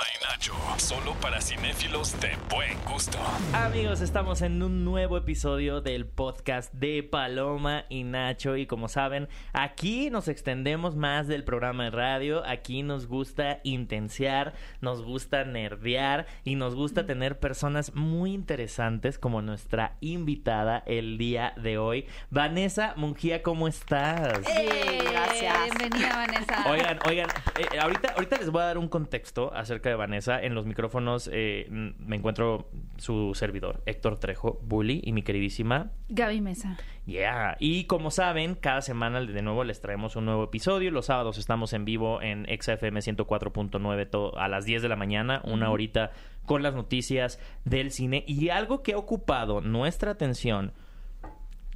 Y Nacho. Solo para cinéfilos de buen gusto. Amigos, estamos en un nuevo episodio del podcast de Paloma y Nacho y como saben, aquí nos extendemos más del programa de radio, aquí nos gusta intensiar, nos gusta nerdear y nos gusta tener personas muy interesantes como nuestra invitada el día de hoy. Vanessa Mungía, ¿cómo estás? Eh, gracias. Bienvenida, Vanessa. Oigan, oigan, eh, ahorita, ahorita les voy a dar un contexto acerca de Vanessa. En los micrófonos eh, me encuentro su servidor, Héctor Trejo, Bully, y mi queridísima Gaby Mesa. Yeah. Y como saben, cada semana de nuevo les traemos un nuevo episodio. Los sábados estamos en vivo en XFM 104.9 to- a las 10 de la mañana, una horita con las noticias del cine. Y algo que ha ocupado nuestra atención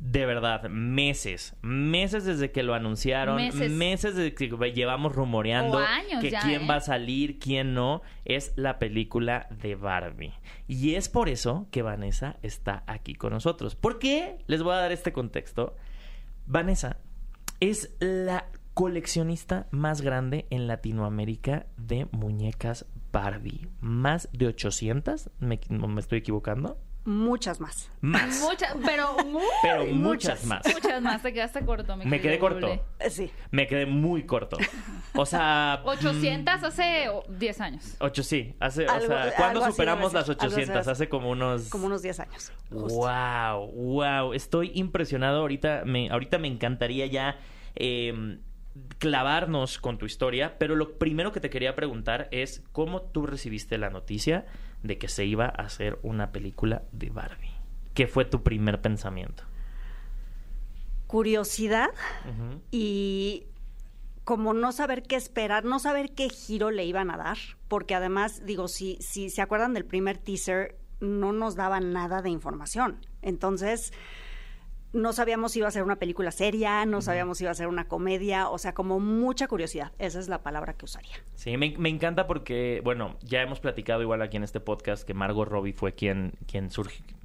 de verdad, meses, meses desde que lo anunciaron, Meses. meses desde que llevamos rumoreando años que ya, quién ¿eh? va a salir, quién no, es la película de Barbie. Y es por eso que Vanessa está aquí con nosotros. ¿Por qué? Les voy a dar este contexto. Vanessa es la coleccionista más grande en Latinoamérica de muñecas Barbie. Más de 800, ¿me, no me estoy equivocando? Muchas más. Más. Muchas, pero mu- pero Muchas. muchas más. muchas más. Te quedaste corto, mi Me quedé corto. Sí. Me quedé muy corto. O sea... 800 hace oh, 10 años. Ocho, sí. Hace, o Algo- sea, ¿cuándo así superamos las ser, algo así 800? debe ser. Hace como unos... Como unos 10 años. justo. Wow, wow. Estoy impresionado. Ahorita me, ahorita me encantaría ya eh, clavarnos con tu historia, pero lo primero que te quería preguntar es cómo tú recibiste la noticia de que se iba a hacer una película de Barbie. ¿Qué fue tu primer pensamiento? Curiosidad y como no saber qué esperar, no saber qué giro le iban a dar, porque además, digo, si, si se acuerdan del primer teaser, no nos daban nada de información. Entonces, no sabíamos si iba a ser una película seria, no sabíamos si iba a ser una comedia, o sea, como mucha curiosidad. Esa es la palabra que usaría. Sí, me, me encanta porque, bueno, ya hemos platicado igual aquí en este podcast que Margot Robbie fue quien, quien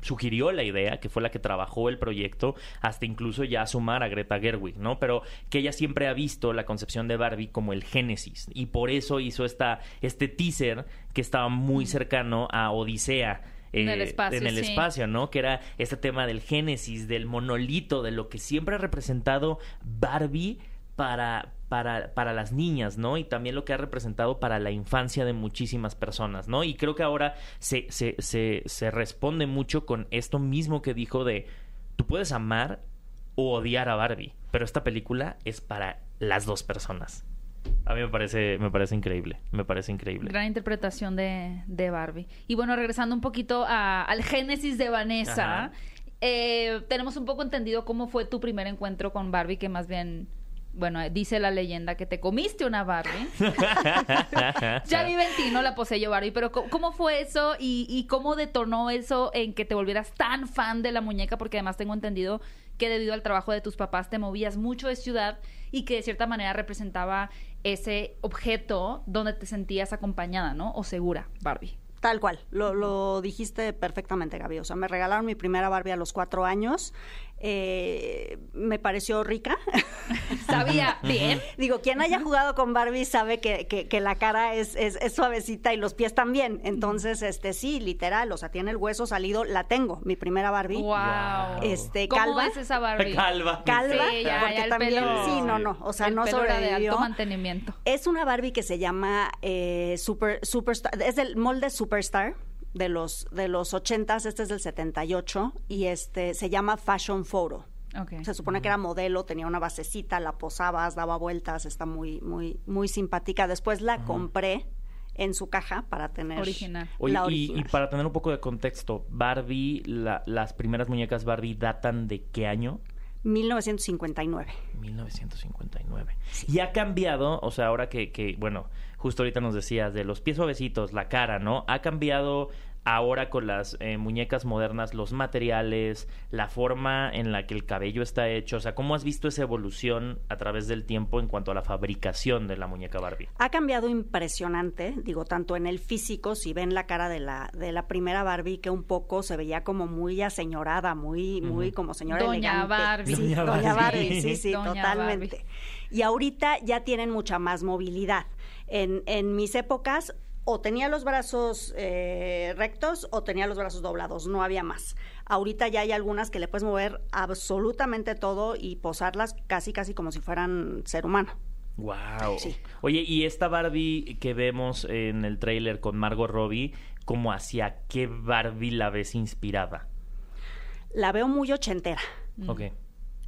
sugirió la idea, que fue la que trabajó el proyecto, hasta incluso ya sumar a Greta Gerwig, ¿no? Pero que ella siempre ha visto la concepción de Barbie como el génesis y por eso hizo esta, este teaser que estaba muy cercano a Odisea. En eh, el espacio, en el sí. espacio, ¿no? Que era este tema del génesis, del monolito, de lo que siempre ha representado Barbie para, para, para las niñas, ¿no? Y también lo que ha representado para la infancia de muchísimas personas, ¿no? Y creo que ahora se, se, se, se responde mucho con esto mismo que dijo de, tú puedes amar o odiar a Barbie, pero esta película es para las dos personas. A mí me parece, me parece increíble, me parece increíble. Gran interpretación de, de Barbie. Y bueno, regresando un poquito a- al génesis de Vanessa, eh, tenemos un poco entendido cómo fue tu primer encuentro con Barbie, que más bien, bueno, dice la leyenda que te comiste una Barbie. Ya vive en ti, no la poseyó Barbie, pero ¿cómo, cómo fue eso y, y cómo detonó eso en que te volvieras tan fan de la muñeca? Porque además tengo entendido que debido al trabajo de tus papás te movías mucho de ciudad y que de cierta manera representaba ese objeto donde te sentías acompañada, ¿no? O segura, Barbie. Tal cual, lo, dijiste perfectamente, Gaby. O sea, me regalaron mi primera Barbie a los cuatro años. Eh, me pareció rica. Sabía bien. Digo, quien haya jugado con Barbie sabe que, que- que la cara es, es- es suavecita y los pies también. Entonces, este sí, literal, o sea, tiene el hueso salido. La tengo, mi primera Barbie. Wow. Este, ¿Cómo calva. es esa Barbie? Calva. Calva, Sí, ya, porque ya el también, pelo- sí, no, no, o sea, el no pelo era de sobrevivió. alto mantenimiento. Es una Barbie que se llama eh, Super, Superstar, es del molde Superstar de los de los 80s, este es del 78 y este se llama Fashion Photo. Ok. Se supone que era modelo, tenía una basecita, la posabas, daba vueltas, está muy muy muy simpática. Después la compré en su caja para tener Original. Oye, la y, original. y para tener un poco de contexto, Barbie, la- las primeras muñecas Barbie datan de qué año? 1959. 1959. Y ha cambiado, o sea, ahora que, que, bueno, justo ahorita nos decías de los pies suavecitos, la cara, ¿no? Ha cambiado ahora con las eh, muñecas modernas, los materiales, la forma en la que el cabello está hecho, o sea, ¿cómo has visto esa evolución a través del tiempo en cuanto a la fabricación de la muñeca Barbie? Ha cambiado impresionante, digo, tanto en el físico, si ven la cara de la, de la primera Barbie, que un poco se veía como muy aseñorada, muy, muy como señora Doña elegante. Barbie. Sí, Doña Doña, Barbie. Barbie, sí, sí, Doña totalmente. Y ahorita ya tienen mucha más movilidad. En, en mis épocas, o tenía los brazos eh, rectos o tenía los brazos doblados, no había más. Ahorita ya hay algunas que le puedes mover absolutamente todo y posarlas casi, casi como si fueran ser humano. Wow. Sí. Oye, y esta Barbie que vemos en el tráiler con Margot Robbie, ¿cómo hacia qué Barbie la ves inspirada? La veo muy ochentera. Ok.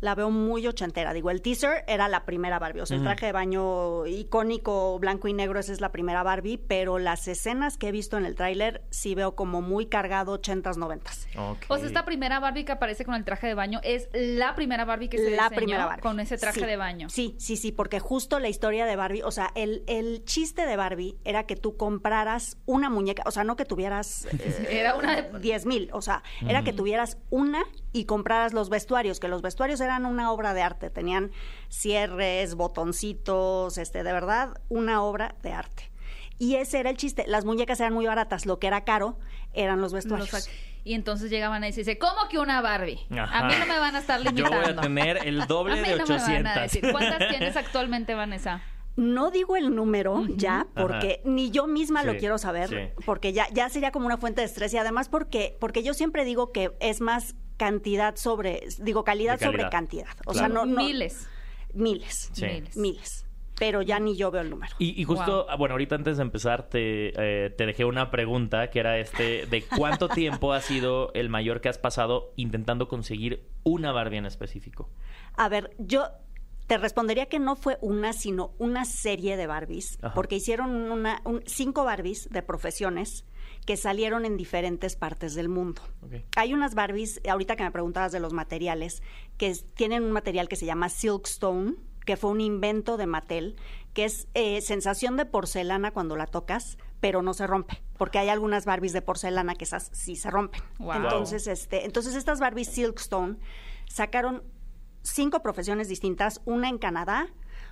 La veo muy ochentera. Digo, el teaser era la primera Barbie, o sea, el traje de baño icónico blanco y negro, esa es la primera Barbie, pero las escenas que he visto en el tráiler sí veo como muy cargado ochentas, noventas. O sea, esta primera Barbie que aparece con el traje de baño es la primera Barbie que se la diseñó primera Barbie. con ese traje Sí. de baño. Sí, sí, sí, porque justo la historia de Barbie, o sea, el, el chiste de Barbie era que tú compraras una muñeca, o sea, no que tuvieras eh, Era una de- 10 mil, o sea, era que tuvieras una y compraras los vestuarios, que los vestuarios eran una obra de arte, tenían cierres, botoncitos, este, de verdad, una obra de arte. Y ese era el chiste. Las muñecas eran muy baratas, lo que era caro eran los vestuarios. Los- y entonces llegaban ahí y dice, ¿cómo que una Barbie? Ajá. A mí no me van a estar Yo limitando. voy a tener el doble A mí de no me van a 800. decir. ¿Cuántas tienes actualmente, Vanessa? No digo el número ya, porque ni yo misma lo quiero saber, sí. porque ya, ya sería como una fuente de estrés y además porque, porque yo siempre digo que es más cantidad sobre, digo calidad, sobre cantidad. O Claro. sea, no, no- Miles. Miles. Sí. Miles. Miles. Pero ya ni yo veo el número. Y, y justo, Wow. bueno, ahorita antes de empezar te, eh, te dejé una pregunta que era este, de cuánto tiempo ha sido el mayor que has pasado intentando conseguir una Barbie en específico. A ver, yo te respondería que no fue una, sino una serie de Barbies, Ajá. porque hicieron una, un- cinco Barbies de profesiones que salieron en diferentes partes del mundo. Hay unas Barbies, ahorita que me preguntabas de los materiales, que es- tienen un material que se llama Silkstone, que fue un invento de Mattel, que es eh, sensación de porcelana cuando la tocas, pero no se rompe, porque hay algunas Barbies de porcelana que esas sí se rompen. Wow. Entonces, este, entonces estas Barbies Silkstone sacaron cinco profesiones distintas, una en Canadá,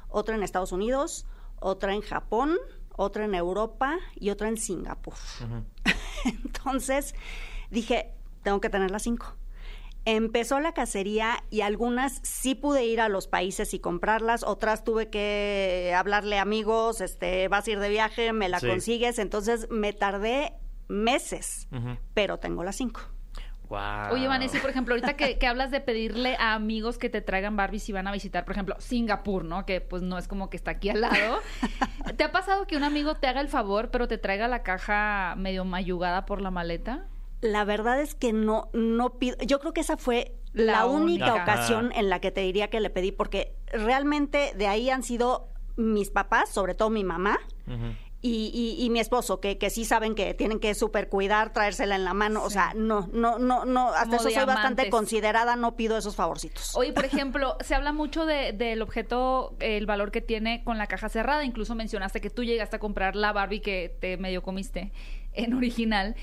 otra en Estados Unidos, otra en Japón, otra en Europa y otra en Singapur. Entonces dije, tengo que tener las cinco. Empezó la cacería y algunas sí pude ir a los países y comprarlas, otras tuve que hablarle a amigos, este, vas a ir de viaje, me la Sí. consigues, entonces me tardé meses, pero tengo las cinco. Wow. Oye, Vanessa, por ejemplo, ahorita que, que hablas de pedirle a amigos que te traigan Barbies si van a visitar, por ejemplo, Singapur, ¿no? Que pues no es como que está aquí al lado. ¿Te ha pasado que un amigo te haga el favor, pero te traiga la caja medio mayugada por la maleta? La verdad es que no, no pido. Yo creo que esa fue La la, única única. ocasión en la que te diría que le pedí, porque realmente de ahí han sido mis papás, sobre todo mi mamá. Y, y- y mi esposo, que, que sí saben que tienen que super cuidar, traérsela en la mano. O sea, no, no, no, no, hasta Como eso soy bastante considerada, no pido esos favorcitos. Oye, por ejemplo, se habla mucho de- del objeto, el valor que tiene con la caja cerrada. Incluso mencionaste que tú llegaste a comprar la Barbie que te medio comiste en original.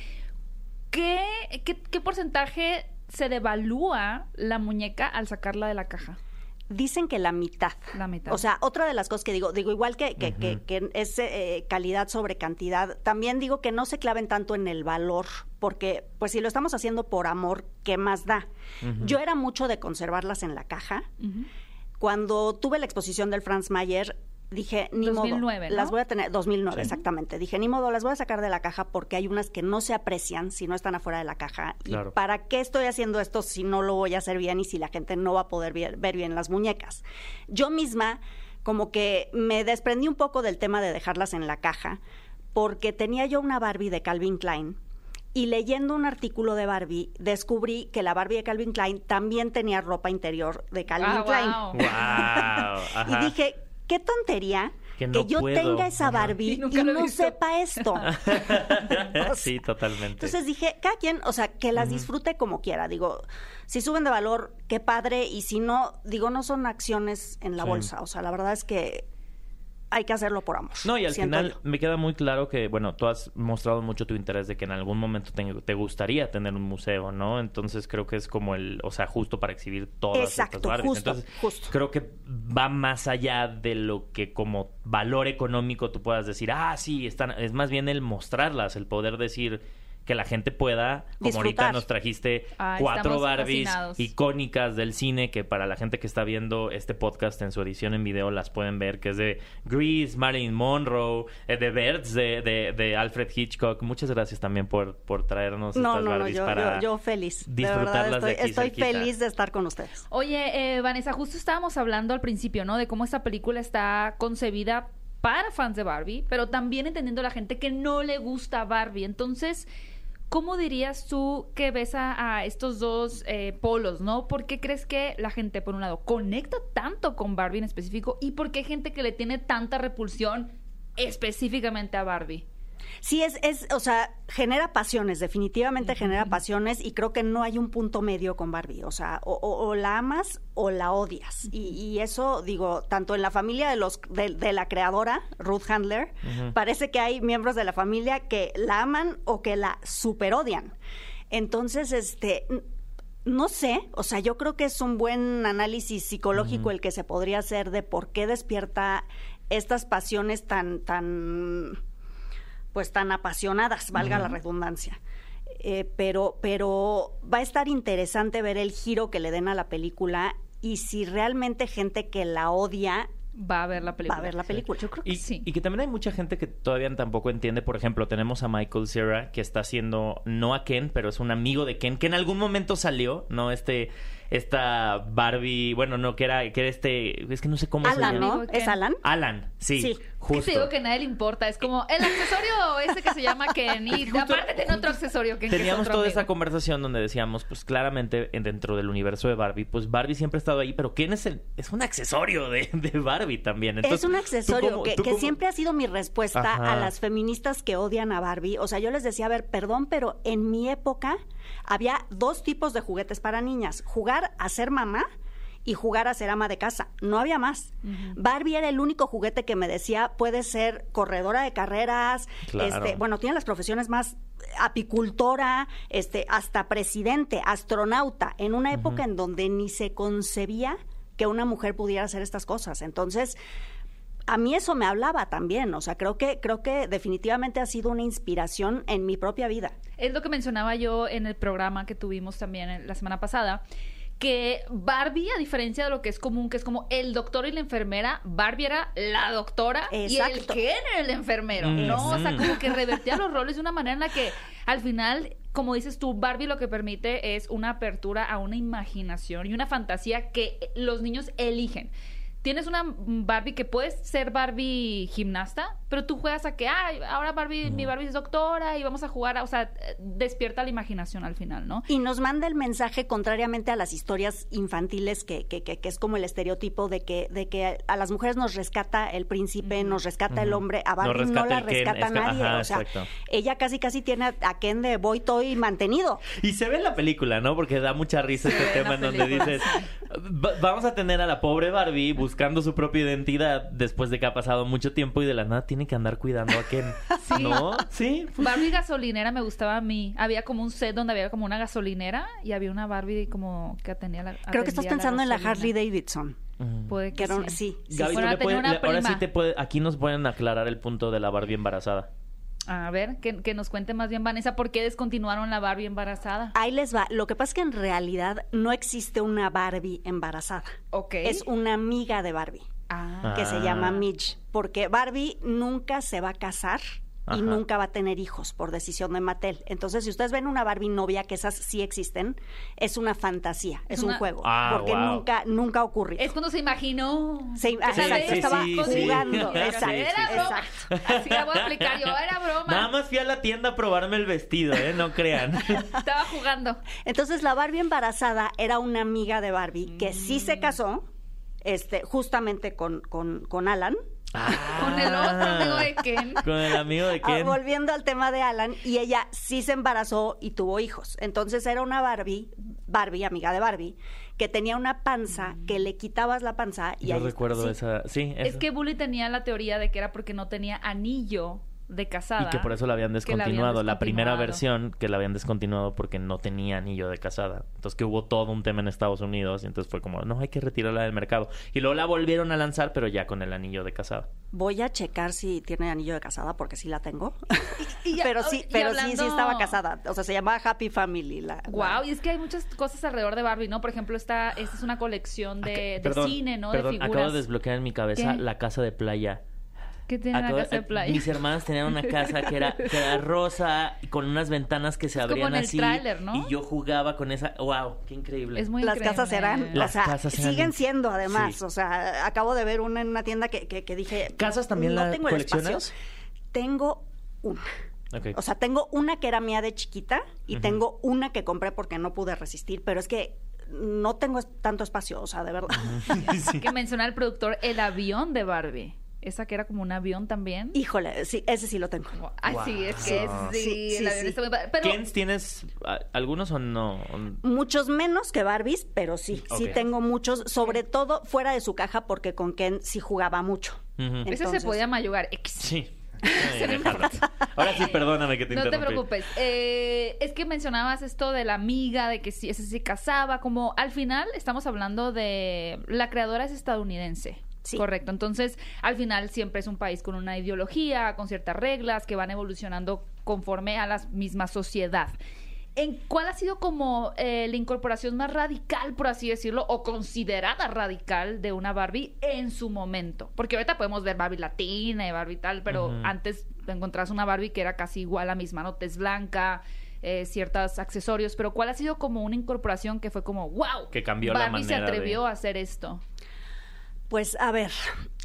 ¿Qué, qué, qué porcentaje se devalúa la muñeca al sacarla de la caja? Dicen que la mitad. La mitad. O sea, otra de las cosas que digo, digo igual que, que, que- que es eh, calidad sobre cantidad, también digo que no se claven tanto en el valor, porque pues si lo estamos haciendo por amor, ¿qué más da? Yo era mucho de conservarlas en la caja. Cuando tuve la exposición del Franz Mayer, dije, ni 2009, modo, ¿no? las voy a tener, 2009 Sí. exactamente, dije, ni modo, las voy a sacar de la caja porque hay unas que no se aprecian si no están afuera de la caja. Claro. ¿Y para qué estoy haciendo esto si no lo voy a hacer bien y si la gente no va a poder ver, ver bien las muñecas? Yo misma como que me desprendí un poco del tema de dejarlas en la caja porque tenía yo una Barbie de Calvin Klein y leyendo un artículo de Barbie descubrí que la Barbie de Calvin Klein también tenía ropa interior de Calvin Ah, Klein. wow. Wow. Y dije, qué tontería Que yo puedo. tenga esa Ajá. Barbie Y no visto. sepa esto. sí, totalmente. Entonces dije, cada quien, o sea, que las disfrute como quiera. Digo, si suben de valor, qué padre. Y si no, digo, no son acciones en la Sí. bolsa. O sea, la verdad es que hay que hacerlo por amor. No, y al final yo. me queda muy claro que, bueno, tú has mostrado mucho tu interés de que en algún momento te, te gustaría tener un museo, ¿no? Entonces creo que es como el, o sea, justo para exhibir todas Exacto, estas Barbies. justo, Entonces justo. creo que va más allá de lo que como valor económico tú puedas decir, ah, sí, están, es más bien el mostrarlas, el poder decir que la gente pueda, como ahorita nos trajiste Ay, cuatro Barbies fascinados. icónicas del cine que para la gente que está viendo este podcast en su edición en video las pueden ver, que es de Grease, Marilyn Monroe, eh, The Birds de, de, de Alfred Hitchcock. Muchas gracias también por, por traernos No, estas no, no, Barbies yo, para yo, yo feliz. De disfrutarlas verdad, de estoy, aquí estoy cerquita. feliz de estar con ustedes. Oye, eh, Vanessa, justo estábamos hablando al principio, ¿no? De cómo esta película está concebida para fans de Barbie, pero también entendiendo a la gente que no le gusta Barbie. Entonces, ¿cómo dirías tú que ves a, estos dos eh, polos, ¿no? ¿Por qué crees que la gente, por un lado, conecta tanto con Barbie en específico y por qué hay gente que le tiene tanta repulsión específicamente a Barbie? Sí, es, es, o sea, genera pasiones, definitivamente genera pasiones y creo que no hay un punto medio con Barbie, o sea, o, o- o la amas o la odias. Y, y eso, digo, tanto en la familia de, los, de, de la creadora, Ruth Handler, parece que hay miembros de la familia que la aman o que la super odian. Entonces, este... No sé, o sea, yo creo que es un buen análisis psicológico el que se podría hacer de por qué despierta estas pasiones tan, tan, pues tan apasionadas, valga la redundancia. Eh, pero, pero va a estar interesante ver el giro que le den a la película y si realmente gente que la odia Va a ver la película. va a ver la película. Yo creo que Y, sí. y que también hay mucha gente que todavía tampoco entiende. Por ejemplo, tenemos a Michael Cera, que está haciendo, no a Ken, pero es un amigo de Ken, que en algún momento salió, ¿no? Este, esta Barbie, bueno, no, que era, que era este, es que no sé cómo se Alan, llama. ¿no? ¿Es. Alan? Alan, sí, Sí. ¿Qué justo. te digo que a nadie le importa? Es como el accesorio ese que se llama Ken y aparte tiene otro accesorio Ken que es Teníamos otro toda amigo. esa conversación donde decíamos, pues claramente en- dentro del universo de Barbie, pues Barbie siempre ha estado ahí, pero Ken es el, es un accesorio de, de Barbie también. Entonces, es un ¿tú accesorio cómo- que, que cómo- siempre ha sido mi respuesta Ajá. a las feministas que odian a Barbie. O sea, yo les decía, a ver, perdón, pero en mi época había dos tipos de juguetes para niñas. Jugar a ser mamá y jugar a ser ama de casa. No había más. Barbie era el único juguete que me decía, puede ser corredora de carreras, Claro. este, bueno, tiene las profesiones más apicultora, este, hasta presidente, astronauta, en una época en donde ni se concebía que una mujer pudiera hacer estas cosas. Entonces, a mí eso me hablaba también, o sea, creo que creo que definitivamente ha sido una inspiración en mi propia vida. Es lo que mencionaba yo en el programa que tuvimos también en- la semana pasada. Que Barbie, a diferencia de lo que es común, que es como el doctor y la enfermera, Barbie era la doctora y el. Ken era el enfermero, ¿no? O sea, Ujú. como que revertía los roles de una manera en la que al final, como dices tú, Barbie lo que permite es una apertura a una imaginación y una fantasía que los niños eligen. Tienes una Barbie que puedes ser Barbie gimnasta, pero tú juegas a que, ay, ahora Barbie, mi Barbie es doctora y vamos a jugar, a-", o sea, eh, despierta la imaginación al final, ¿no? Y nos manda el mensaje contrariamente a las historias infantiles, que, que, que, que es como el estereotipo de que, de que a las mujeres nos rescata el príncipe, nos rescata el hombre, a Barbie no, la Ken, rescata nadie. ajá, o sea, exacto. ella casi casi tiene a, Ken de boy toy mantenido. Y se ve en la película, ¿no? Porque da mucha risa Se este en tema en donde dices, "Va- vamos a tener a la pobre Barbie buscando su propia identidad después de que ha pasado mucho tiempo y de la nada tiene que andar cuidando a Ken. Sí. ¿No? Sí. pues, Barbie gasolinera me gustaba a mí. Había como un set donde había como una gasolinera y había una Barbie como que atendía la Creo que estás pensando en la. Harley Davidson. Puede Que que era sí. sí, sí, Gaby, Bueno, ¿tú le tenía una le- ahora sí te puede, aquí nos pueden aclarar el punto de la Barbie embarazada. A ver, que, que nos cuente más bien Vanessa por qué descontinuaron la Barbie embarazada. Ahí les va. Lo que pasa es que en realidad no existe una Barbie embarazada. Ok. Es una amiga de Barbie. Ah. que se Ah. llama Midge, porque Barbie nunca se va a casar Ajá. y nunca va a tener hijos por decisión de Mattel. Entonces, si ustedes ven una Barbie novia, que esas sí existen, es una fantasía, es, Es un juego, Ah, porque wow. nunca nunca ha ocurrido. Es cuando se imaginó. Se- exacto, estaba sí, sí. jugando, exacto, Era broma. exacto. Así la voy a aplicar yo. Era broma. Nada más fui a la tienda a probarme el vestido, ¿eh? No crean. Estaba jugando. Entonces, la Barbie embarazada era una amiga de Barbie que sí Mm. se casó, este, justamente con, con, con Alan. Con el otro amigo de Ken. Con el amigo de Ah, Ken. volviendo al tema de Alan, y ella sí se embarazó y tuvo hijos. Entonces era una Barbie Barbie, amiga de Barbie, que tenía una panza que le quitabas la panza y Yo ahí- recuerdo esa. Sí, Es eso. que Bully tenía la teoría de que era porque no tenía anillo de casada. Y que por eso la habían que la habían descontinuado. La primera versión que la habían descontinuado porque no tenía anillo de casada. Entonces que hubo todo un tema en Estados Unidos y entonces fue como, no, hay que retirarla del mercado. Y luego la volvieron a lanzar, pero ya con el anillo de casada. Voy a checar si tiene anillo de casada porque sí la tengo. Y- y- pero sí, y pero sí, sí estaba casada. O sea, se llamaba Happy Family. La, la- Wow, y es que hay muchas cosas alrededor de Barbie, ¿no? Por ejemplo, esta, esta es una colección de, de Perdón, cine, ¿no? Perdón, de acabo figuras. de desbloquear en mi cabeza ¿Qué? la casa de playa. ¿Qué tiene casa de playa? Mis hermanas tenían una casa que era, que era rosa y con unas ventanas que se Es como abrían en el así. Y yo jugaba con esa. ¡Wow! ¡Qué increíble! Es muy Las increíble. casas eran, Las o sea, casas eran- siguen siendo además. Sí. O sea, acabo de ver una en una tienda que, que, que dije. ¿Casas también no la tengo el coleccionas? espacio. Tengo una. O sea, tengo una que era mía de chiquita y tengo una que compré porque no pude resistir, pero es que no tengo tanto espacio, o sea, de verdad. Sí. Que menciona el productor el avión de Barbie. Esa que era como un avión también. Híjole, sí, ese sí lo tengo. Wow. sí, es que sí, Sí, sí, el avión sí. está muy padre. Pero ¿Kens tienes algunos o no? Muchos menos que Barbies, pero sí, sí tengo muchos, sobre todo fuera de su caja porque con Ken sí jugaba mucho. Ese Entonces- se podía mayugar X. Sí. Ay. Ahora sí, perdóname que te No te preocupes. Eh, es que mencionabas esto de la amiga, de que si ese se casaba, como al final estamos hablando de la creadora es estadounidense. Sí. Correcto. Entonces, al final siempre es un país con una ideología, con ciertas reglas que van evolucionando conforme a la misma sociedad. ¿En cuál ha sido como eh, la incorporación más radical, por así decirlo, o considerada radical de una Barbie en su momento? Porque ahorita podemos ver Barbie latina y Barbie tal, pero antes encontrás una Barbie que era casi igual a la misma, ¿no? Tez blanca, eh, ciertos accesorios, pero ¿cuál ha sido como una incorporación que fue como, wow? Que cambió la Barbie se manera de- atrevió a hacer esto. Pues a ver,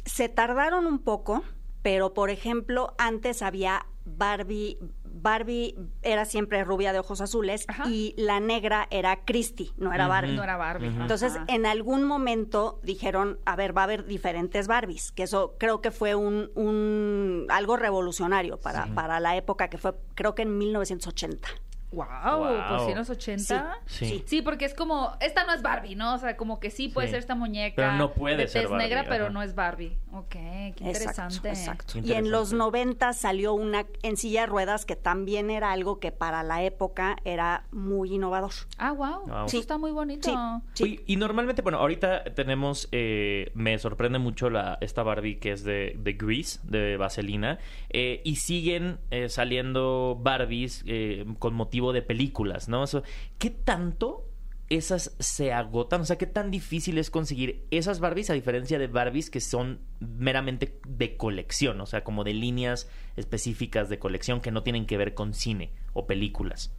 se tardaron un poco, pero por ejemplo, antes había Barbie, Barbie era siempre rubia de ojos azules Ajá. y la negra era Christy, no era. Barbie. No era Barbie. Entonces, Ajá. en algún momento dijeron, a ver, va a haber diferentes Barbies, que eso creo que fue un, un algo revolucionario para, para la época que fue, creo que en 1980. Wow, Wow. pues sí, en los 80. Sí. Sí. Sí, porque es como, esta no es Barbie, ¿no? O sea, como que sí puede Sí. ser esta muñeca. Pero no puede de ser Barbie, negra, pero no es Barbie. Ok, qué interesante. Exacto, exacto. Qué Y en los interesante. 90 salió una en silla de ruedas que también era algo que para la época era muy innovador. Ah, wow. Wow. Eso Sí. está muy bonito. Sí. Y normalmente, bueno, ahorita tenemos, eh, me sorprende mucho la, esta Barbie que es de, de Grease, de Vaselina, eh, y siguen eh, saliendo Barbies eh, con de películas, ¿no? Eso, ¿Qué tanto esas se agotan? O sea, ¿qué tan difícil es conseguir esas Barbies a diferencia de Barbies que son meramente de colección? O sea, como de líneas específicas de colección que no tienen que ver con cine o películas.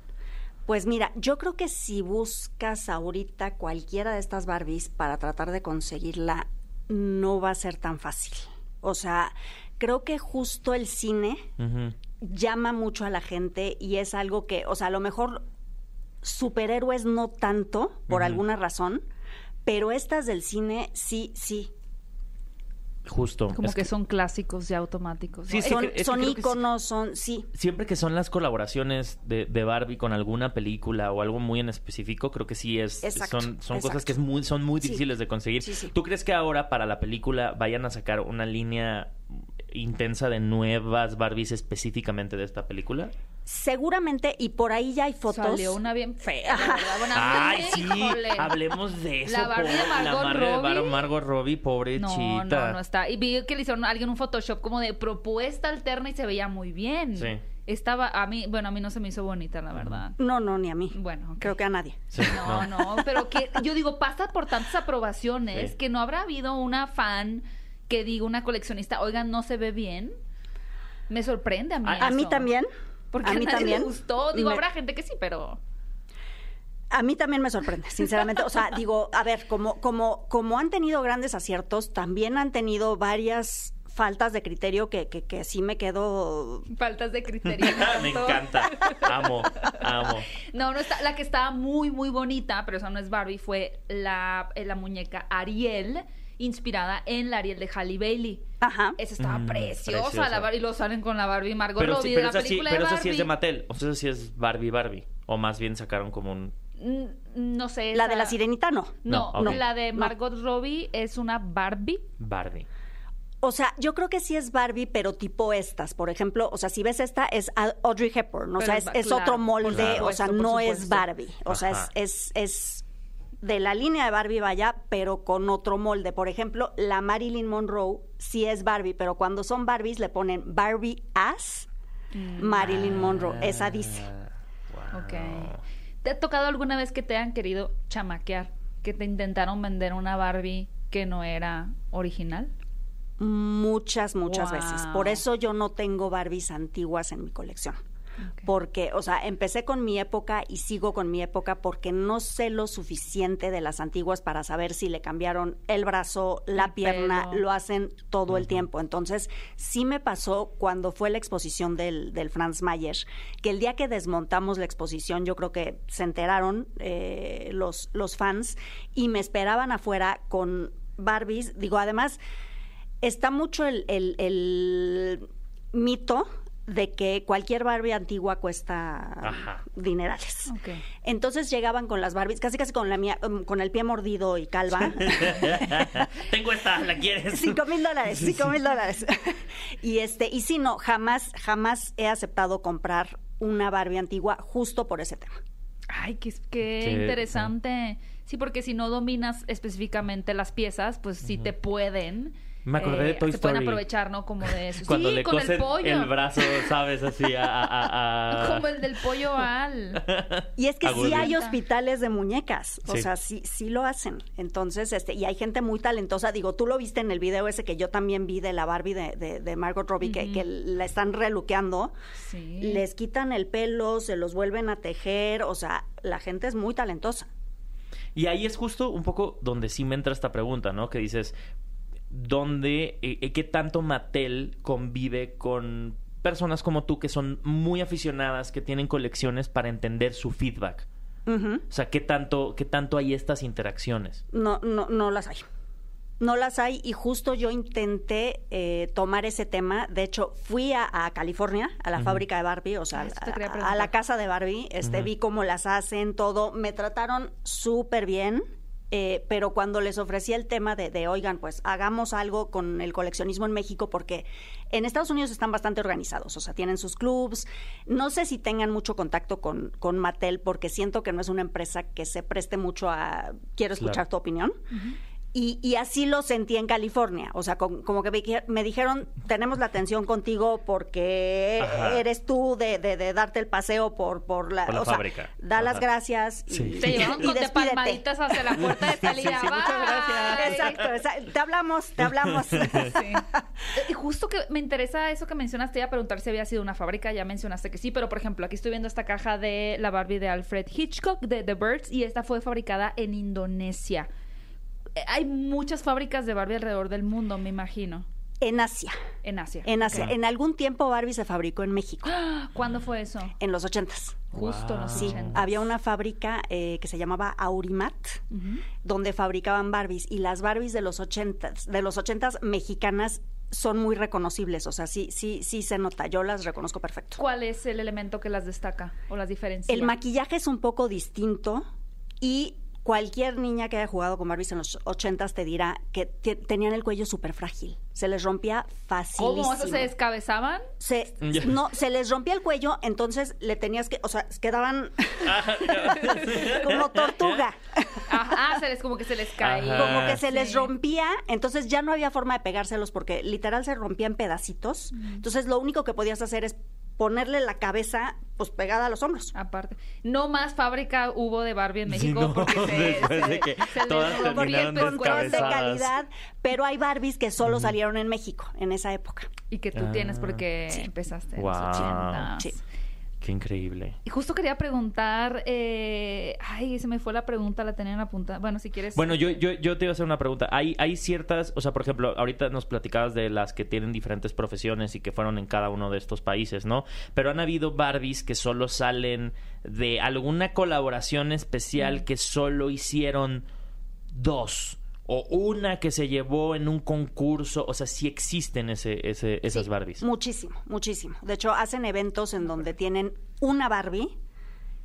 Pues mira, yo creo que si buscas ahorita cualquiera de estas Barbies para tratar de conseguirla, no va a ser tan fácil. O sea, creo que justo el cine. Llama mucho a la gente y es algo que, o sea, a lo mejor superhéroes no tanto, por alguna razón, pero estas del cine sí, sí. Justo. Como Es que, son clásicos ya automáticos. Sí, ¿no? sí, son es que son que sí. íconos, son, sí. siempre que son las colaboraciones de, de Barbie con alguna película o algo muy en específico, creo que sí es Exacto, son, son cosas que es muy, son muy Sí. difíciles de conseguir. Sí, sí. ¿Tú crees que ahora para la película vayan a sacar una línea intensa de nuevas Barbies específicamente de esta película? Seguramente, y por ahí ya hay fotos. Salió una bien fea, la. Bueno, Ay, sí, híjole. hablemos de eso. La Barbie de pobre- la Margot Barbie de Robbie. Margot Robbie, pobrecita. No, no, no está. Y vi que le hicieron a alguien un Photoshop como de propuesta alterna y se veía muy bien. Sí. Estaba, a mí, bueno, a mí no se me hizo bonita, la verdad. No, no, ni a mí. Bueno. Creo que a nadie. Sí, No, no, pero que yo digo, pasa por tantas aprobaciones Sí. que no habrá habido una fan que diga, una coleccionista, oigan, no se ve bien. Me sorprende a mí. A, a mí también. Porque a a, mí nadie también. le gustó. Digo, Me- habrá gente que sí, pero. A mí también me sorprende, sinceramente. O sea, digo, a ver, como, como, como han tenido grandes aciertos, también han tenido varias faltas de criterio que, que, que sí me quedo. Faltas de criterio. Me encanta. Amo, amo. No, no está. La que estaba muy, muy bonita, pero esa no es Barbie, fue la, eh, la muñeca Ariel, inspirada en la Ariel de Halle Bailey. Ajá. Esa estaba Mm, preciosa, preciosa. la Barbie, y lo salen con la Barbie Margot Pero, Robbie sí, de pero, la sí, película pero de esa Barbie. sí es de Mattel. O sea, esa sí es Barbie Barbie. O más bien sacaron como un... Mm, No sé. La de la sirenita no. No, No, la de No. Margot Robbie es una Barbie. Barbie. O sea, yo creo que sí es Barbie, pero tipo estas. Por ejemplo, o sea, si ves esta, es Audrey Hepburn. O Pero sea, es es, claro, otro molde. o sea, no es. Barbie. O sea, es, es de la línea de Barbie, vaya, pero con otro molde. Por ejemplo, la Marilyn Monroe sí es Barbie, pero cuando son Barbies le ponen Barbie as Marilyn Monroe. Esa dice. Ah, Ok. wow. ¿Te ha tocado alguna vez que te hayan querido chamaquear? Que te intentaron vender una Barbie que no era original. Muchas, muchas Wow. veces. Por eso yo no tengo Barbies antiguas en mi colección. Porque, o sea, empecé con mi época y sigo con mi época porque no sé lo suficiente de las antiguas para saber si le cambiaron el brazo, la El pierna, pelo. lo hacen todo el tiempo. Entonces, sí me pasó cuando fue la exposición del, del Franz Mayer, que el día que desmontamos la exposición, yo creo que se enteraron eh, los, los fans y me esperaban afuera con Barbies. Digo, además, está mucho el, el- el mito de que cualquier Barbie antigua cuesta Ajá. dinerales. Entonces llegaban con las Barbies, casi casi con la mía, um, con el pie mordido y calva. Tengo esta, ¿la quieres? Cinco mil dólares, cinco mil dólares. y este, y sí, no, jamás, jamás he aceptado comprar una Barbie antigua justo por ese tema. Ay, qué, qué Qué- interesante. Sí, porque si no dominas específicamente las piezas, pues sí te pueden. Me acordé de Toy se pueden aprovechar, ¿no? Como de eso. Cuando sí, le con el pollo. brazo, ¿sabes? Así a... a- a- a- Como el del pollo al. Y es que sí hay hospitales de muñecas, o Sí. sea, sí, sí lo hacen. Entonces, este, y hay gente muy talentosa. Digo, tú lo viste en el video ese que yo también vi de la Barbie de, de- de Margot Robbie, que, que la están reluqueando. Sí. Les quitan el pelo, se los vuelven a tejer, o sea, la gente es muy talentosa. Y ahí es justo un poco donde sí me entra esta pregunta, ¿no? Que dices, ¿dónde, eh, eh, qué tanto Mattel convive con personas como tú que son muy aficionadas, que tienen colecciones para entender su feedback? O sea, ¿qué tanto, qué tanto hay estas interacciones? No, no, no las hay. No las hay y justo yo intenté eh, tomar ese tema. De hecho, fui a, a California, a la fábrica de Barbie, o sea, a, la casa de Barbie. Este, Vi cómo las hacen, todo. Me trataron súper bien. Eh, pero cuando les ofrecí el tema de, de, oigan, pues hagamos algo con el coleccionismo en México, porque en Estados Unidos están bastante organizados, o sea, tienen sus clubs. No sé si tengan mucho contacto con, con Mattel, porque siento que no es una empresa que se preste mucho a, quiero escuchar Claro. tu opinión. Y, y así lo sentí en California. O sea, con- como que me, me dijeron, tenemos la atención contigo porque Ajá. eres tú de, de- de darte el paseo por, por la, Por la o sea, fábrica. da las gracias y, Sí. Te llevaron y con de palmaditas hacia la puerta de salida. sí, muchas gracias. Exacto, exacto. Te hablamos, te hablamos. Sí. Y justo que me interesa eso que mencionaste, iba a preguntar si había sido una fábrica, ya mencionaste que sí, pero por ejemplo, aquí estoy viendo esta caja de la Barbie de Alfred Hitchcock de The Birds y esta fue fabricada en Indonesia. Hay muchas fábricas de Barbie alrededor del mundo, me imagino. En Asia. En Asia. En Asia. En algún tiempo Barbie se fabricó en México, ¿Cuándo fue eso? en los ochentas. Justo en los Sí, 80. había una fábrica eh, que se llamaba Aurimat, donde fabricaban Barbies y las Barbies de los ochentas, de los ochentas mexicanas son muy reconocibles, o sea, sí, sí, sí se nota, yo las reconozco perfecto. ¿Cuál es el elemento que las destaca o las diferencia? El maquillaje es un poco distinto y cualquier niña que haya jugado con Barbies en los ochentas te dirá que te- tenían el cuello súper frágil, se les rompía fácilísimo. ¿Cómo? ¿Eso se descabezaban? se, no, se les rompía el cuello, entonces le tenías que, o sea, quedaban como tortuga. Ajá, se les, como que se les caía. Ajá. como que se les rompía, entonces ya no había forma de pegárselos porque literal se rompían pedacitos. Entonces lo único que podías hacer es ponerle la cabeza pues pegada a los hombros. Aparte, no más fábrica hubo de Barbie en México no, porque se, después se- de que se todas Porque el control de calidad, pero hay Barbies que solo salieron en México en esa época. Y que tú tienes Ah. porque empezaste en los Wow. 80. Sí. Qué increíble. Y justo quería preguntar, eh, ay, se me fue la pregunta, la tenían apuntada. Bueno, si quieres. Bueno, yo, yo, yo te iba a hacer una pregunta. Hay, hay ciertas, o sea, por ejemplo, ahorita nos platicabas de las que tienen diferentes profesiones y que fueron en cada uno de estos países, ¿no? Pero han habido Barbies que solo salen de alguna colaboración especial que solo hicieron dos. O una que se llevó en un concurso. O sea, sí existen ese, ese, esas Sí, Barbies. Muchísimo, muchísimo. De hecho, hacen eventos en donde tienen una Barbie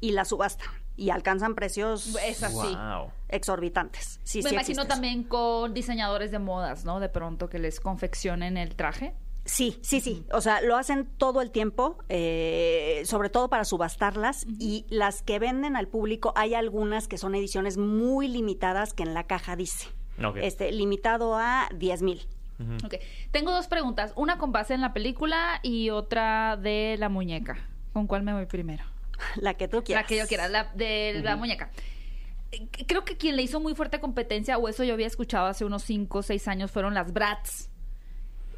y la subasta. y alcanzan precios Es así. Wow. exorbitantes. Sí, Me sí imagino también con diseñadores de modas, ¿no? De pronto que les confeccionen el traje. Sí, sí, sí. O sea, lo hacen todo el tiempo, eh, sobre todo para subastarlas. Y las que venden al público, hay algunas que son ediciones muy limitadas que en la caja dice. Ok. Este, limitado a 10 mil. Ok. Tengo dos preguntas. Una con base en la película y otra de la muñeca. ¿Con cuál me voy primero? La que tú quieras. La que yo quiera, la de la muñeca. Creo que quien le hizo muy fuerte competencia, o eso yo había escuchado hace unos 5 o 6 años, fueron las Bratz.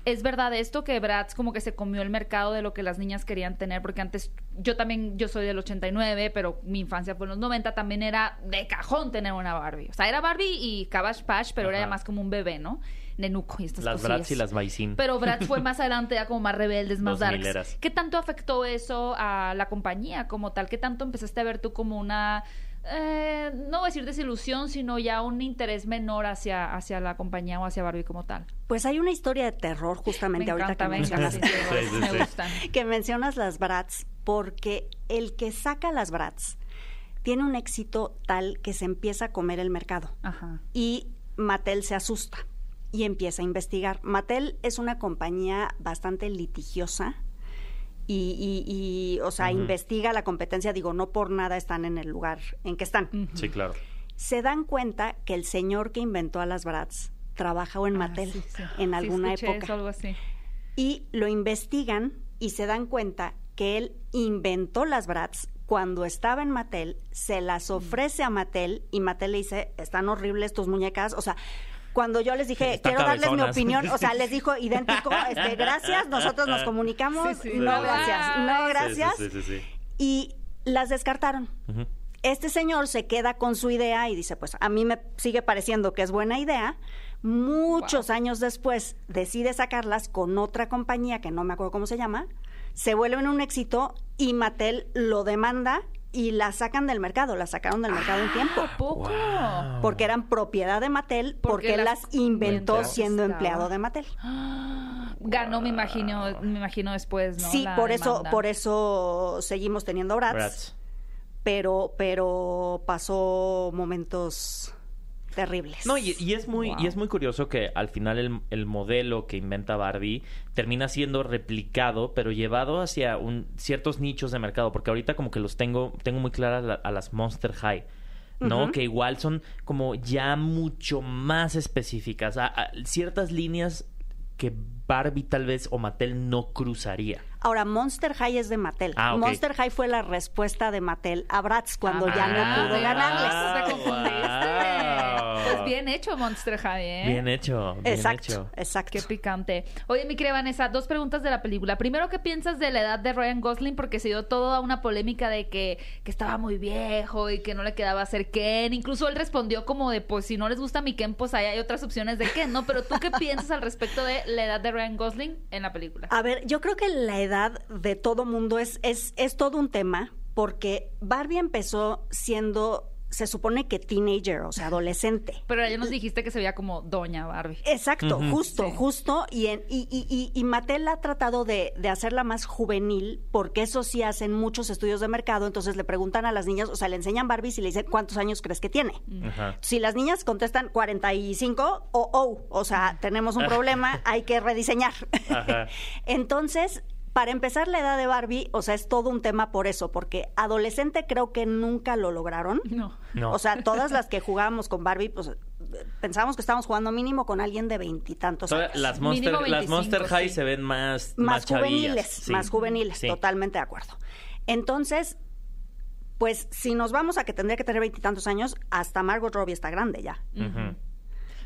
¿Es verdad esto que Bratz como que se comió el mercado de lo que las niñas querían tener? Porque antes, yo también, yo soy del 89, pero mi infancia fue en los 90, también era de cajón tener una Barbie. O sea, era Barbie y Cabbage Patch, pero era Ajá. más como un bebé, ¿no? Nenuco y estas Las cosillas. Bratz y las Baisin. Pero Bratz fue más adelante, ya como más rebeldes, más darks. mileras. ¿Qué tanto afectó eso a la compañía como tal? ¿Qué tanto empezaste a ver tú como una, eh, no voy a decir desilusión, sino ya un interés menor hacia, hacia la compañía o hacia Barbie como tal? Pues hay una historia de terror Me justamente ahorita encanta, que mencionas, sí, Sí, sí, me sí. que mencionas las Bratz, porque el que saca las Bratz tiene un éxito tal que se empieza a comer el mercado. Ajá. y Mattel se asusta y empieza a investigar. Mattel es una compañía bastante litigiosa y, y- y, o sea, investiga la competencia. Digo, no por nada están en el lugar en que están. Sí, claro. Se dan cuenta que el señor que inventó a las Bratz trabajó en Ah, Mattel sí, sí. en Sí, alguna escuché época eso, algo así. y lo investigan y se dan cuenta que él inventó las Bratz cuando estaba en Mattel, se las ofrece a Mattel y Mattel le dice, están horribles tus muñecas, o sea, cuando yo les dije, quiero darles mi opinión, o sea, les dijo idéntico, este, gracias, nosotros nos comunicamos, Sí, sí. no gracias, no gracias, Sí, sí, sí, sí. y las descartaron. Este señor se queda con su idea y dice, pues a mí me sigue pareciendo que es buena idea. Muchos años después decide sacarlas con otra compañía que no me acuerdo cómo se llama, se vuelven un éxito y Mattel lo demanda y la sacan del mercado, la sacaron del mercado un tiempo. ¿A poco? Wow. Porque eran propiedad de Mattel, Porque porque, las las inventó siendo Estaba. empleado de Mattel. Ganó, me imagino, me imagino después, ¿no? sí, La por eso, por eso seguimos teniendo Bratz, Bratz. pero, pero pasó momentos terribles. No, y, y es muy, Wow. y es muy curioso que al final el, el modelo que inventa Barbie termina siendo replicado, pero llevado hacia un, ciertos nichos de mercado, porque ahorita como que los tengo, tengo muy claras la- a las Monster High. ¿no? Que igual son como ya mucho más específicas. a- a ciertas líneas que Barbie tal vez o Mattel no cruzaría. Ahora, Monster High es de Mattel. Ah. Monster High fue la respuesta de Mattel a Bratz cuando ya no Ah, pudo ganarles. Confundiste. Wow. Pues bien hecho, Monster High, ¿eh? Bien hecho, bien Exacto, hecho. exacto. Qué picante. Oye, mi querida Vanessa, dos preguntas de la película. Primero, ¿qué piensas de la edad de Ryan Gosling? Porque se dio toda una polémica de que, que estaba muy viejo y que no le quedaba ser Ken. Incluso él respondió como de, pues si no les gusta mi Ken, pues ahí hay otras opciones de Ken, ¿no? Pero tú, ¿qué piensas al respecto de la edad de Ryan Gosling en la película? A ver, yo creo que la edad de todo mundo es, es, es todo un tema, porque Barbie empezó siendo, se supone que teenager, o sea, adolescente. Pero ya nos dijiste que se veía como Doña Barbie. Exacto, justo, Sí. justo. Y, en, y, y, y, y Mattel ha tratado de, de hacerla más juvenil, porque eso sí hacen muchos estudios de mercado. Entonces le preguntan a las niñas, o sea, le enseñan Barbies y le dicen cuántos años crees que tiene. Si las niñas contestan 45, o oh, o sea, tenemos un problema, hay que rediseñar. Entonces, para empezar, la edad de Barbie, o sea, es todo un tema por eso, porque adolescente creo que nunca lo lograron. No. No. O sea, todas las que jugábamos con Barbie, pues pensábamos que estábamos jugando mínimo con alguien de veintitantos años. las Monster, las Monster 25, High sí. se ven más, más chavillas, juveniles, sí. más juveniles, Sí. totalmente de acuerdo. Entonces, pues si nos vamos a que tendría que tener veintitantos años, hasta Margot Robbie está grande ya.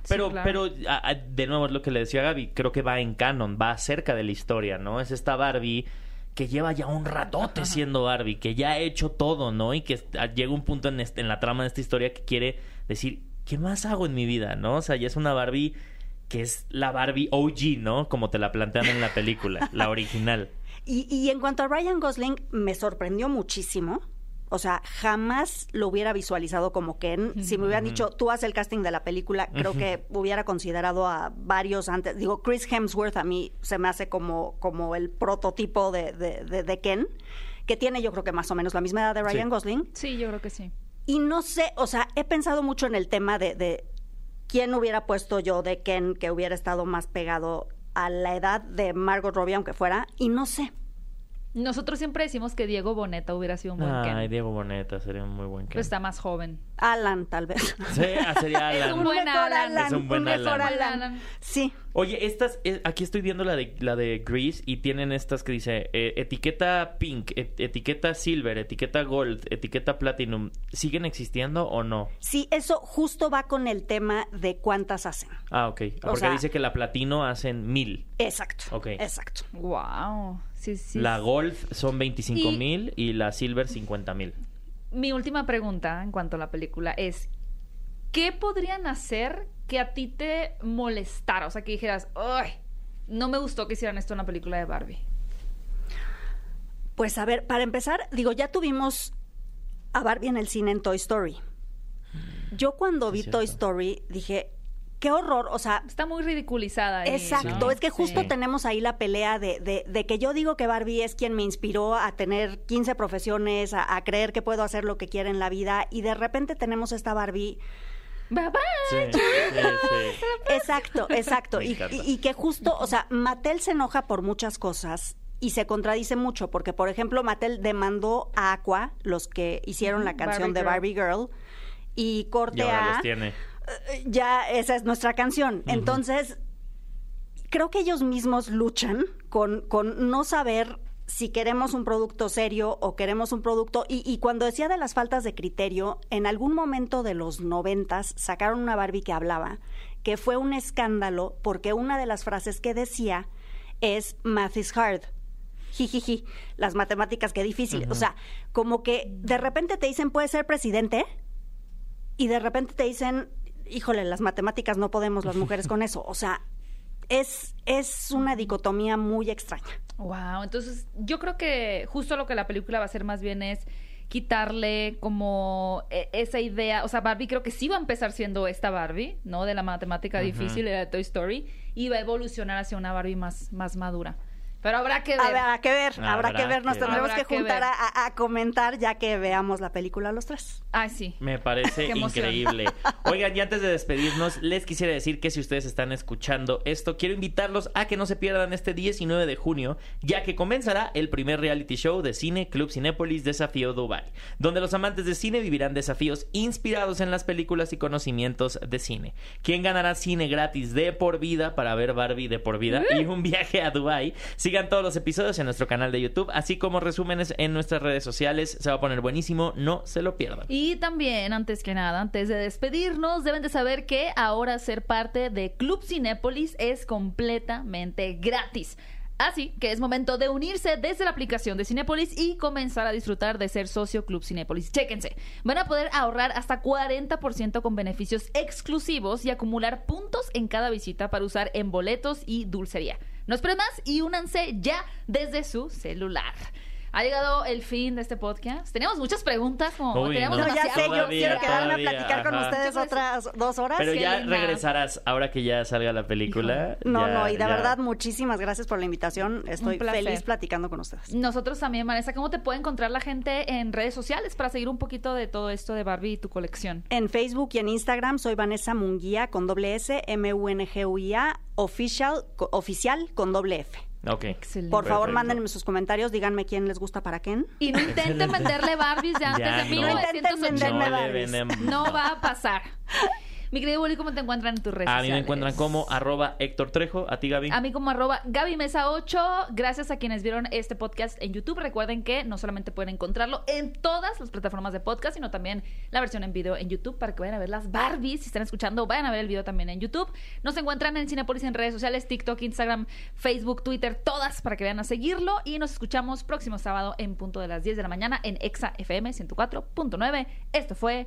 Pero, claro. pero a- a- de nuevo es lo que le decía a Gaby, creo que va en canon, va cerca de la historia, ¿no? Es esta Barbie que lleva ya un ratote siendo Barbie, que ya ha hecho todo, ¿no? Y que llega un punto en, este- en la trama de esta historia que quiere decir, ¿qué más hago en mi vida, no? O sea, ya es una Barbie que es la Barbie OG, ¿no? Como te la plantean en la película, la original. Y, y en cuanto a Ryan Gosling, me sorprendió muchísimo. O sea, jamás lo hubiera visualizado como Ken. Si me hubieran dicho, tú haz el casting de la película, creo que hubiera considerado a varios antes. Digo, Chris Hemsworth a mí se me hace como, como el prototipo de, de, de- de Ken, que tiene yo creo que más o menos la misma edad de Ryan Sí. Gosling. Sí, yo creo que sí. Y no sé, o sea, he pensado mucho en el tema de, de quién hubiera puesto yo de Ken que hubiera estado más pegado a la edad de Margot Robbie, aunque fuera, y no sé. Nosotros siempre decimos que Diego Boneta hubiera sido un buen Ken. Ay, Diego Boneta sería un muy buen Ken. Pero está más joven. Alan, tal vez. Sí, ah, sería Es Alan. un buen mejor Alan. Es un buen mejor Alan. Alan. Sí. Oye, estas, eh, aquí estoy viendo la de la de Grease y tienen estas que dice eh, etiqueta pink, et- etiqueta silver, etiqueta gold, etiqueta platinum. ¿Siguen existiendo o no? Sí, eso justo va con el tema de cuántas hacen. Ah, ok. O Porque sea- dice que la platino hacen mil. Exacto. Ok. Exacto. Wow. Sí, sí. La gold son 25 Y- mil y la silver 50 mil. Mi última pregunta en cuanto a la película es, ¿qué podrían hacer que a ti te molestara? O sea, que dijeras, ¡ay! No me gustó que hicieran esto en la película de Barbie. Pues a ver, para empezar, digo, ya tuvimos a Barbie en el cine en Toy Story. Yo cuando Sí, vi cierto. Toy Story dije, qué horror, o sea, Está muy ridiculizada. ahí, Exacto, ¿no? es que justo Sí. tenemos ahí la pelea de, de- de que yo digo que Barbie es quien me inspiró a tener 15 profesiones, a, a creer que puedo hacer lo que quiera en la vida, y de repente tenemos esta Barbie. Bye, bye. Sí, sí, sí. Exacto, exacto. Y, encanta. y- y que justo, o sea, Mattel se enoja por muchas cosas. Y se contradice mucho, porque, por ejemplo, Mattel demandó a Aqua, los que hicieron la canción Barbie de Girl. Barbie Girl, y corte Y ahora a los tiene. Ya esa es nuestra canción. Entonces, creo que ellos mismos luchan con, con no saber si queremos un producto serio o queremos un producto. Y, y cuando decía de las faltas de criterio, en algún momento de los noventas sacaron una Barbie que hablaba, que fue un escándalo porque una de las frases que decía es Math is hard. Jijiji, las matemáticas qué difícil. O sea, como que de repente te dicen puedes ser presidente y de repente te dicen, híjole, las matemáticas no podemos las mujeres con eso. O sea, es, es una dicotomía muy extraña. Wow, entonces yo creo que justo lo que la película va a hacer más bien es quitarle como e- esa idea, o sea, Barbie creo que sí va a empezar siendo esta Barbie, ¿no? De la matemática difícil, de la Toy Story, y va a evolucionar hacia una Barbie más, más madura. Pero habrá que ver. Habrá que ver, habrá, Habrá que ver. Nos que tendremos ver. que juntar a, comentar ya que veamos la película los tres. Ay, sí. Me parece increíble. Oigan, y antes de despedirnos, les quisiera decir que si ustedes están escuchando esto, quiero invitarlos a que no se pierdan este 19 de junio, ya que comenzará el primer reality show de cine Club Cinépolis Desafío Dubai, donde los amantes de cine vivirán desafíos inspirados en las películas y conocimientos de cine. ¿Quién ganará cine gratis de por vida para ver Barbie de por vida y un viaje a Dubai? Todos los episodios en nuestro canal de YouTube, así como resúmenes en nuestras redes sociales. Se va a poner buenísimo, no se lo pierdan. Y también, antes que nada, antes de despedirnos, deben de saber que ahora ser parte de Club Cinépolis es completamente gratis. Así que es momento de unirse desde la aplicación de Cinépolis y comenzar a disfrutar de ser socio Club Cinépolis. Chéquense, van a poder ahorrar hasta 40% con beneficios exclusivos y acumular puntos en cada visita para usar en boletos y dulcería. No esperen más y únanse ya desde su celular. Ha llegado el fin de este podcast. Teníamos muchas preguntas, como Uy, teníamos no. No, ya sé, yo quiero quedarme todavía, a platicar con ustedes otras dos horas. Pero Qué ya linda. regresarás ahora que ya salga la película. No, ya- no, y de ya. verdad, muchísimas gracias por la invitación. Estoy feliz platicando con ustedes. Nosotros también, Vanessa, ¿cómo te puede encontrar la gente en redes sociales para seguir un poquito de todo esto de Barbie y tu colección? En Facebook y en Instagram soy Vanessa Munguía con doble S, M-U-N-G-U-I-A, official, co- oficial con doble F. Ok. Excelente. Por favor, Perfecto. mándenme sus comentarios, díganme quién les gusta para quién. Y no intenten venderle Barbies de antes Ya de no. 1980. No intenten venderme No le Barbies. vendemos. No va a pasar. Mi querido Willy, ¿cómo te encuentran en tus redes A mí me encuentran como arroba Héctor Trejo. A ti, Gaby. A mí como arroba Gaby Mesa 8. Gracias a quienes vieron este podcast en YouTube. Recuerden que no solamente pueden encontrarlo en todas las plataformas de podcast, sino también la versión en video en YouTube para que vayan a ver las Barbies. Si están escuchando, vayan a ver el video también en YouTube. Nos encuentran en Cinepolis en redes sociales, TikTok, Instagram, Facebook, Twitter, todas para que vayan a seguirlo. Y nos escuchamos próximo sábado en punto de las 10 de la mañana en Exa FM 104.9. Esto fue